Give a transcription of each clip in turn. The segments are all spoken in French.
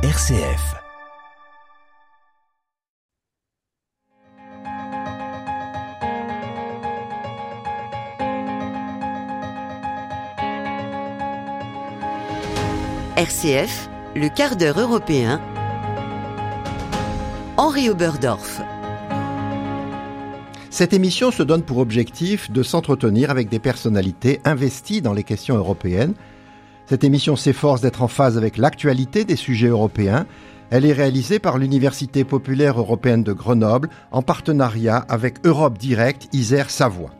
RCF. RCF, le quart d'heure européen. Henri Oberdorf. Cette émission se donne pour objectif de s'entretenir avec des personnalités investies dans les questions européennes. Cette émission s'efforce d'être en phase avec l'actualité des sujets européens. Elle est réalisée par l'Université populaire européenne de Grenoble en partenariat avec Europe Direct Isère Savoie.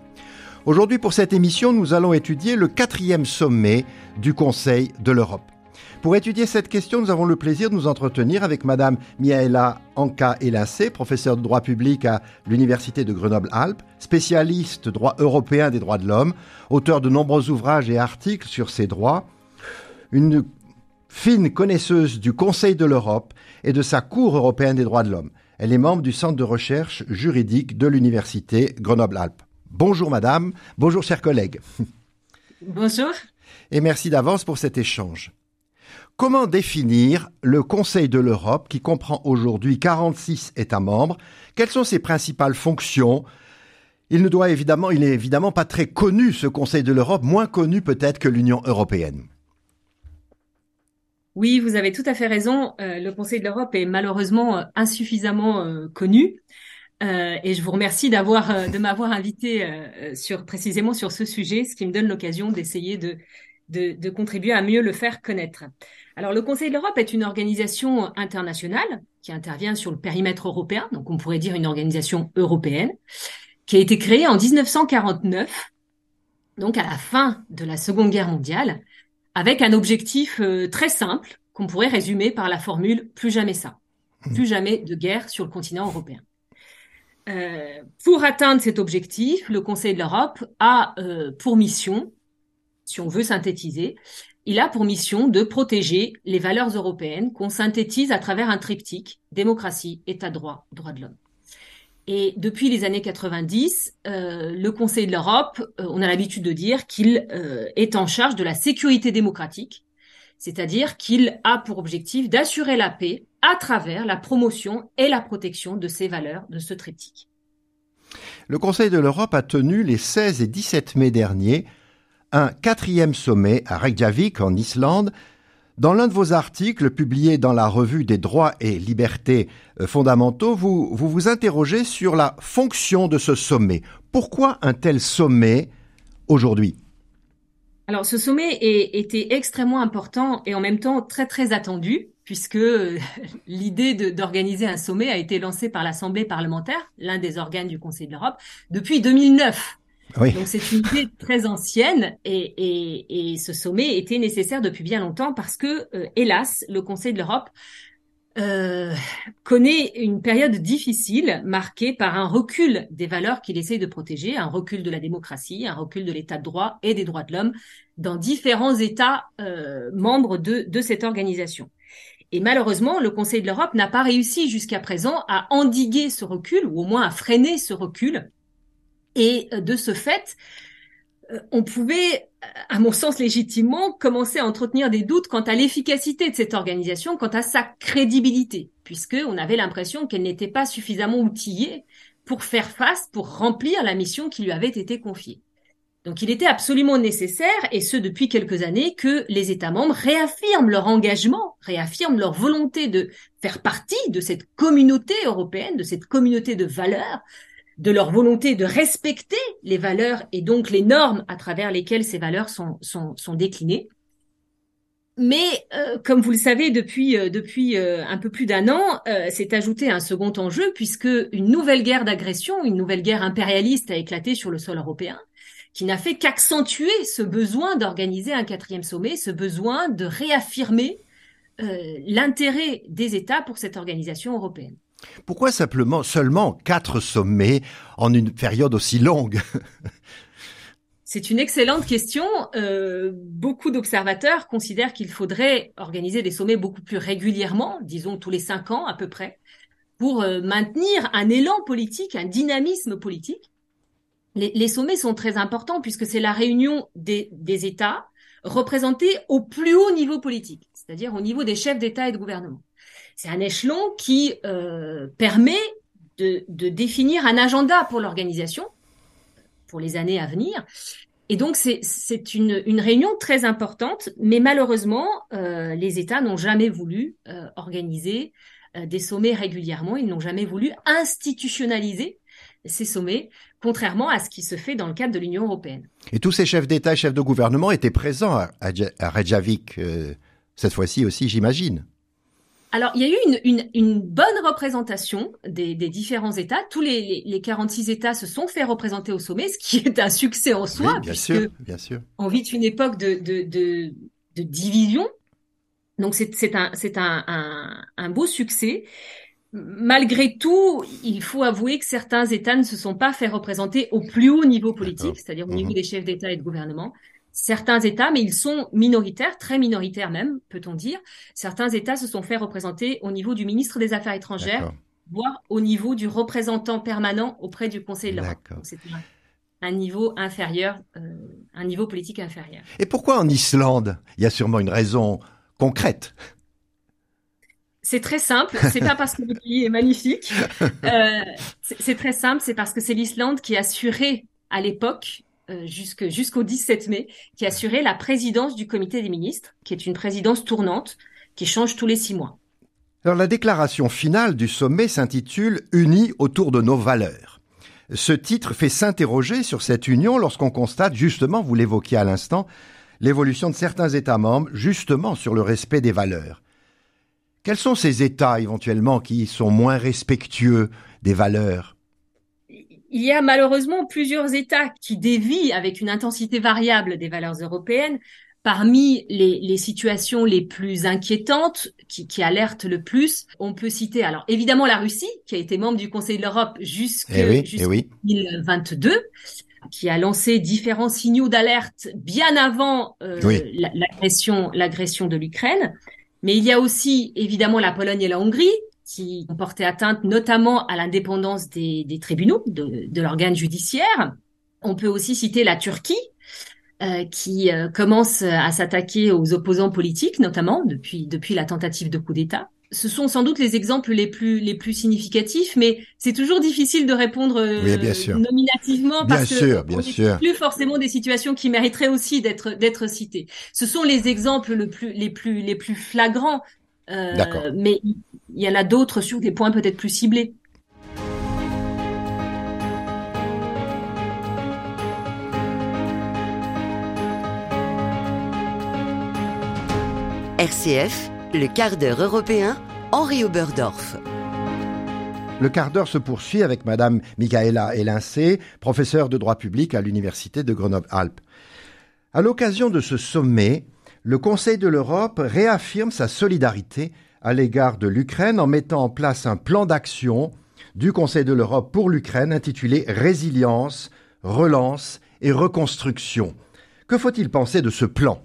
Aujourd'hui pour cette émission, nous allons étudier le quatrième sommet du Conseil de l'Europe. Pour étudier cette question, nous avons le plaisir de nous entretenir avec Madame Miaela Anka Elassé, professeure de droit public à l'Université de Grenoble-Alpes, spécialiste droit européen des droits de l'homme, auteur de nombreux ouvrages et articles sur ces droits, une fine connaisseuse du Conseil de l'Europe et de sa Cour européenne des droits de l'homme. Elle est membre du Centre de recherche juridique de l'Université Grenoble-Alpes. Bonjour Madame, bonjour chers collègues. Bonjour. Et merci d'avance pour cet échange. Comment définir le Conseil de l'Europe qui comprend aujourd'hui 46 États membres? Quelles sont ses principales fonctions? Il ne doit évidemment, il n'est évidemment pas très connu ce Conseil de l'Europe, moins connu peut-être que l'Union européenne. Oui, vous avez tout à fait raison. Euh, le Conseil de l'Europe est malheureusement euh, insuffisamment euh, connu. et je vous remercie d'avoir de m'avoir invité sur précisément sur ce sujet, ce qui me donne l'occasion d'essayer de, de, de contribuer à mieux le faire connaître. Alors, le Conseil de l'Europe est une organisation internationale qui intervient sur le périmètre européen, donc on pourrait dire une organisation européenne, qui a été créée en 1949, donc à la fin de la Seconde Guerre mondiale, avec un objectif euh, très simple qu'on pourrait résumer par la formule plus jamais ça, mmh. plus jamais de guerre sur le continent européen. Euh, pour atteindre cet objectif, le Conseil de l'Europe a euh, pour mission, si on veut synthétiser, il a pour mission de protéger les valeurs européennes qu'on synthétise à travers un triptyque démocratie, état de droit, droit de l'homme. Et depuis les années 90, euh, le Conseil de l'Europe, euh, on a l'habitude de dire qu'il euh, est en charge de la sécurité démocratique, c'est-à-dire qu'il a pour objectif d'assurer la paix à travers la promotion et la protection de ces valeurs, de ce triptyque. Le Conseil de l'Europe a tenu les 16 et 17 mai dernier un quatrième sommet à Reykjavik, en Islande. Dans l'un de vos articles publiés dans la revue des droits et libertés euh, fondamentaux, vous, vous interrogez sur la fonction de ce sommet. Pourquoi un tel sommet aujourd'hui? Alors, ce sommet était extrêmement important et en même temps très très attendu, puisque euh, l'idée d'organiser un sommet a été lancée par l'Assemblée parlementaire, l'un des organes du Conseil de l'Europe, depuis 2009. Donc c'est une idée très ancienne et, ce sommet était nécessaire depuis bien longtemps parce que, euh, hélas, le Conseil de l'Europe euh, connaît une période difficile marquée par un recul des valeurs qu'il essaye de protéger, un recul de la démocratie, un recul de l'état de droit et des droits de l'homme dans différents États euh, membres de, de cette organisation. Et malheureusement, le Conseil de l'Europe n'a pas réussi jusqu'à présent à endiguer ce recul, ou au moins à freiner ce recul, et euh, de ce fait, euh, on pouvait, à mon sens légitimement, commencer à entretenir des doutes quant à l'efficacité de cette organisation, quant à sa crédibilité, puisque on avait l'impression qu'elle n'était pas suffisamment outillée pour faire face, pour remplir la mission qui lui avait été confiée. Donc il était absolument nécessaire, et ce depuis quelques années, que les États membres réaffirment leur engagement, réaffirment leur volonté de faire partie de cette communauté européenne, de cette communauté de valeurs, de leur volonté de respecter les valeurs et donc les normes à travers lesquelles ces valeurs sont, sont, déclinées. Mais euh, comme vous le savez, depuis, euh, depuis euh, un peu plus d'un an, s'est ajouté un second enjeu puisque une nouvelle guerre d'agression, une nouvelle guerre impérialiste a éclaté sur le sol européen, qui n'a fait qu'accentuer ce besoin d'organiser un quatrième sommet, ce besoin de réaffirmer l'intérêt des États pour cette organisation européenne. Pourquoi simplement seulement quatre sommets en une période aussi longue? C'est une excellente question. Euh, beaucoup d'observateurs considèrent qu'il faudrait organiser des sommets beaucoup plus régulièrement, disons tous les cinq ans à peu près, pour euh, maintenir un élan politique, un dynamisme politique. Les, sommets sont très importants puisque c'est la réunion des, États représentés au plus haut niveau politique, c'est-à-dire au niveau des chefs d'État et de gouvernement. C'est un échelon qui euh, permet de, définir un agenda pour l'organisation pour les années à venir. Et donc c'est une, réunion très importante, mais malheureusement, euh, les États n'ont jamais voulu euh, organiser des sommets régulièrement. Ils n'ont jamais voulu institutionnaliser ces sommets, contrairement à ce qui se fait dans le cadre de l'Union européenne. Et tous ces chefs d'État et chefs de gouvernement étaient présents à, à Reykjavik, cette fois-ci aussi, j'imagine. Alors, il y a eu une, une, une bonne représentation des, des, différents États. Tous les, les, les, 46 États se sont fait représenter au sommet, ce qui est un succès en soi. Oui, bien sûr, bien sûr. On vit une époque de, de, de, de division. Donc, c'est un, un, un, un beau succès. Malgré tout, il faut avouer que certains États ne se sont pas fait représenter au plus haut niveau politique, c'est-à-dire au niveau mhm. des chefs d'État et de gouvernement certains États, mais ils sont minoritaires, très minoritaires même, peut-on dire. Certains États se sont fait représenter au niveau du ministre des Affaires étrangères, voire au niveau du représentant permanent auprès du Conseil de l'Europe. C'est un, niveau inférieur, euh, un niveau politique inférieur. Et pourquoi en Islande Il y a sûrement une raison concrète? C'est très simple. C'est pas parce que le pays est magnifique. Euh, c'est très simple. C'est parce que c'est l'Islande qui assurait à l'époque jusqu'au 17 mai, qui assurait la présidence du comité des ministres, qui est une présidence tournante, qui change tous les six mois. Alors la déclaration finale du sommet s'intitule Unis autour de nos valeurs. Ce titre fait s'interroger sur cette union lorsqu'on constate justement, vous l'évoquiez à l'instant, l'évolution de certains États membres justement sur le respect des valeurs. Quels sont ces États éventuellement qui sont moins respectueux des valeurs? Il y a malheureusement plusieurs États qui dévient avec une intensité variable des valeurs européennes. Parmi les, les situations les plus inquiétantes, qui, qui, alertent le plus, on peut citer alors évidemment la Russie, qui a été membre du Conseil de l'Europe jusqu'en eh oui, 2022, eh qui a lancé différents signaux d'alerte bien avant euh, l'agression de l'Ukraine. Mais il y a aussi évidemment la Pologne et la Hongrie, qui ont porté atteinte notamment à l'indépendance des, des, tribunaux, de, de l'organe judiciaire. On peut aussi citer la Turquie, euh, qui euh, commence à s'attaquer aux opposants politiques, notamment depuis depuis la tentative de coup d'État. Ce sont sans doute les exemples les plus les plus significatifs, mais c'est toujours difficile de répondre euh, nominativement parce sûr, que bien sûr. plus forcément des situations qui mériteraient aussi d'être d'être citées. Ce sont les exemples le plus les plus les plus flagrants euh, mais il y en a d'autres sur des points peut-être plus ciblés. RCF, le quart d'heure européen, Henri Oberdorf. Le quart d'heure se poursuit avec Madame Michaela Elincé, professeure de droit public à l'Université de Grenoble-Alpes. À l'occasion de ce sommet, le Conseil de l'Europe réaffirme sa solidarité à l'égard de l'Ukraine en mettant en place un plan d'action du Conseil de l'Europe pour l'Ukraine intitulé Résilience, relance et reconstruction. Que faut-il penser de ce plan?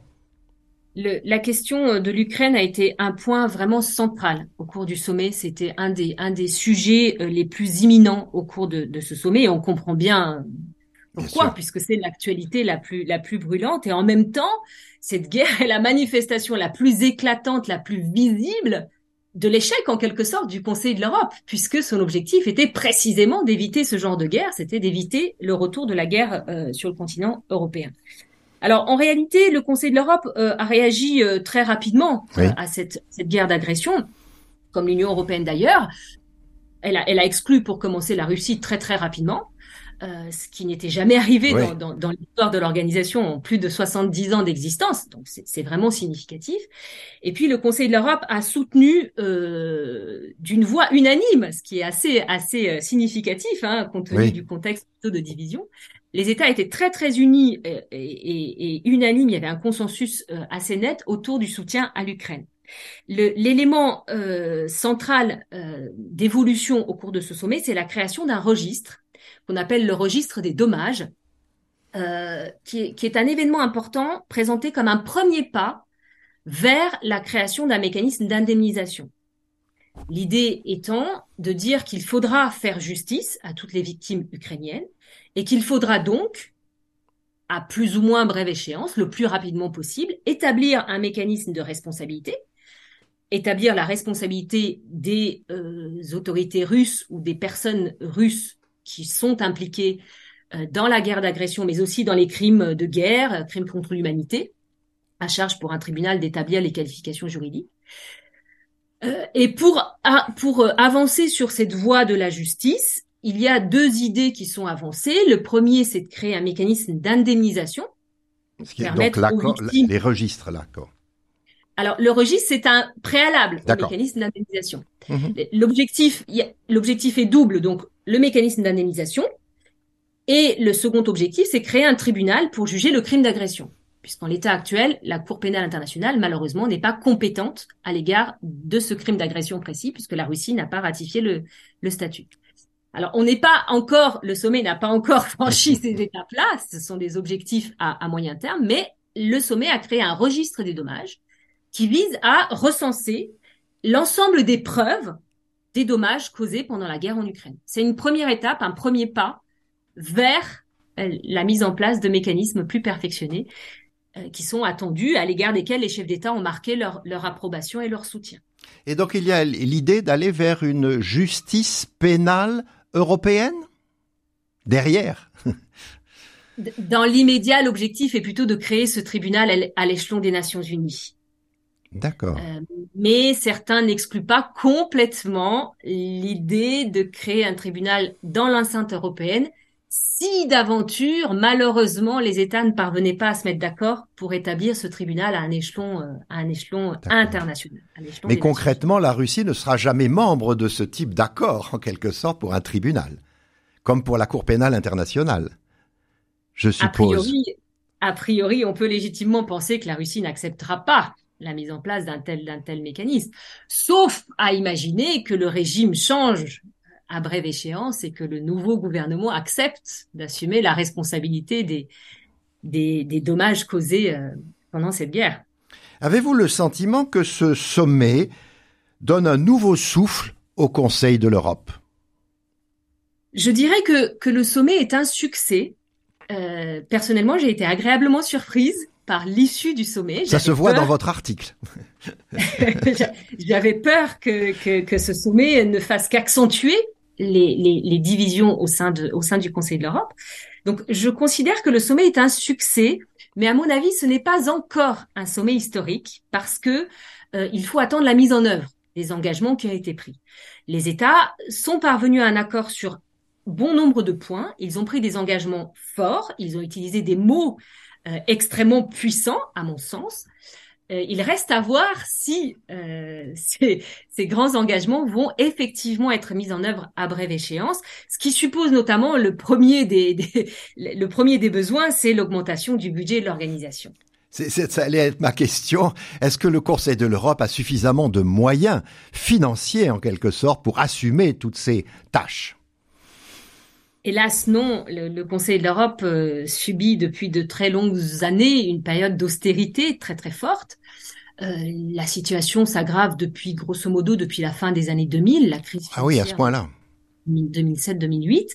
La question de l'Ukraine a été un point vraiment central au cours du sommet. C'était un des, un des sujets euh, les plus imminents au cours de, de ce sommet. Et on comprend bien pourquoi, puisque c'est l'actualité la plus, la plus brûlante. Et en même temps, cette guerre est la manifestation la plus éclatante, la plus visible de l'échec en quelque sorte du Conseil de l'Europe, puisque son objectif était précisément d'éviter ce genre de guerre, c'était d'éviter le retour de la guerre euh, sur le continent européen. Alors en réalité, le Conseil de l'Europe euh, a réagi euh, très rapidement à cette, cette guerre d'agression, comme l'Union européenne d'ailleurs. Elle a, elle a exclu pour commencer la Russie très très rapidement. Euh, ce qui n'était jamais arrivé dans, dans, dans l'histoire de l'organisation en plus de 70 ans d'existence. Donc c'est vraiment significatif. Et puis le Conseil de l'Europe a soutenu euh, d'une voix unanime, ce qui est assez assez euh, significatif hein, compte tenu du contexte de division. Les États étaient très très unis et, et, et unanimes. Il y avait un consensus euh, assez net autour du soutien à l'Ukraine. L'élément euh, central euh, d'évolution au cours de ce sommet, c'est la création d'un registre qu'on appelle le registre des dommages, euh, qui, est, un événement important présenté comme un premier pas vers la création d'un mécanisme d'indemnisation. L'idée étant de dire qu'il faudra faire justice à toutes les victimes ukrainiennes et qu'il faudra donc à plus ou moins brève échéance, le plus rapidement possible, établir un mécanisme de responsabilité, établir la responsabilité des euh, autorités russes ou des personnes russes qui sont impliquées euh, dans la guerre d'agression, mais aussi dans les crimes de guerre, euh, crimes contre l'humanité, à charge pour un tribunal d'établir les qualifications juridiques. et pour, pour avancer sur cette voie de la justice, il y a deux idées qui sont avancées. Le premier, c'est de créer un mécanisme d'indemnisation. Donc les registres, l'accord. Alors, le registre, c'est un préalable au mécanisme d'indemnisation. Mhm. L'objectif, l'objectif est double. Donc, le mécanisme d'indemnisation et le second objectif, c'est créer un tribunal pour juger le crime d'agression. Puisqu'en l'état actuel, la Cour pénale internationale, malheureusement, n'est pas compétente à l'égard de ce crime d'agression précis, puisque la Russie n'a pas ratifié le, statut. Alors, on n'est pas encore, le sommet n'a pas encore franchi ces étapes-là, ce sont des objectifs à moyen terme, mais le sommet a créé un registre des dommages qui vise à recenser l'ensemble des preuves des dommages causés pendant la guerre en Ukraine. C'est une première étape, un premier pas vers euh, la mise en place de mécanismes plus perfectionnés euh, qui sont attendus, à l'égard desquels les chefs d'État ont marqué leur, leur approbation et leur soutien. Et donc il y a l'idée d'aller vers une justice pénale européenne? Derrière Dans l'immédiat, l'objectif est plutôt de créer ce tribunal à l'échelon des Nations Unies. D'accord. Euh, mais certains n'excluent pas complètement l'idée de créer un tribunal dans l'enceinte européenne si d'aventure, malheureusement, les États ne parvenaient pas à se mettre d'accord pour établir ce tribunal à un échelon, euh, à un échelon international. mais concrètement, la Russie ne sera jamais membre de ce type d'accord, en quelque sorte, pour un tribunal, comme pour la Cour pénale internationale. Je suppose. a priori, on peut légitimement penser que la Russie n'acceptera pas la mise en place d'un tel, d'un tel mécanisme. Sauf à imaginer que le régime change à brève échéance et que le nouveau gouvernement accepte d'assumer la responsabilité des, des, dommages causés euh, pendant cette guerre. Avez-vous le sentiment que ce sommet donne un nouveau souffle au Conseil de l'Europe? Je dirais que, que le sommet est un succès. Euh, personnellement, j'ai été agréablement surprise par l'issue du sommet. Ça se voit dans votre article. J'avais peur que, que, ce sommet ne fasse qu'accentuer les, les, les, divisions au sein, de, au sein du Conseil de l'Europe. Donc, je considère que le sommet est un succès, mais à mon avis, ce n'est pas encore un sommet historique parce que euh, il faut attendre la mise en œuvre des engagements qui ont été pris. Les États sont parvenus à un accord sur bon nombre de points. Ils ont pris des engagements forts. Ils ont utilisé des mots euh, extrêmement puissant, à mon sens. Euh, il reste à voir si euh, ces, ces, grands engagements vont effectivement être mis en œuvre à brève échéance, ce qui suppose notamment le premier des, des le premier des besoins, c'est l'augmentation du budget de l'organisation. C'est, ça allait être ma question. Est-ce que le Conseil de l'Europe a suffisamment de moyens financiers, en quelque sorte, pour assumer toutes ces tâches? Hélas, non. Le, Conseil de l'Europe euh, subit depuis de très longues années une période d'austérité très très forte. Euh, la situation s'aggrave depuis, grosso modo, depuis la fin des années 2000, la crise Ah oui, à ce point-là. 2007-2008.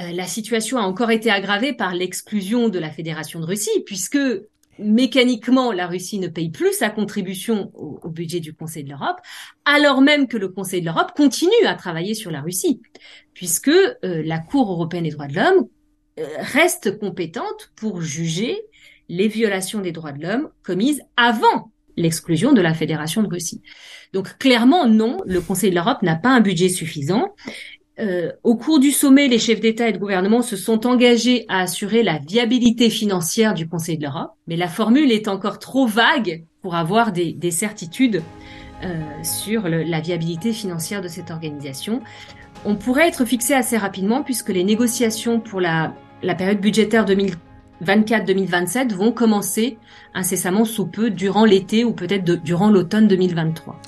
Euh, la situation a encore été aggravée par l'exclusion de la Fédération de Russie, puisque mécaniquement, la Russie ne paye plus sa contribution au, budget du Conseil de l'Europe, alors même que le Conseil de l'Europe continue à travailler sur la Russie, puisque euh, la Cour européenne des droits de l'homme euh, reste compétente pour juger les violations des droits de l'homme commises avant l'exclusion de la Fédération de Russie. Donc clairement, non, le Conseil de l'Europe n'a pas un budget suffisant euh, au cours du sommet, les chefs d'État et de gouvernement se sont engagés à assurer la viabilité financière du Conseil de l'Europe, mais la formule est encore trop vague pour avoir des, certitudes euh, sur la viabilité financière de cette organisation. On pourrait être fixé assez rapidement puisque les négociations pour la, période budgétaire 2024-2027 vont commencer incessamment sous peu durant l'été ou peut-être durant l'automne 2023.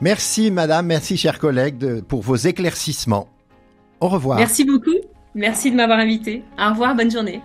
Merci Madame, merci chers collègues pour vos éclaircissements. Au revoir. Merci beaucoup. Merci de m'avoir invité. Au revoir, bonne journée.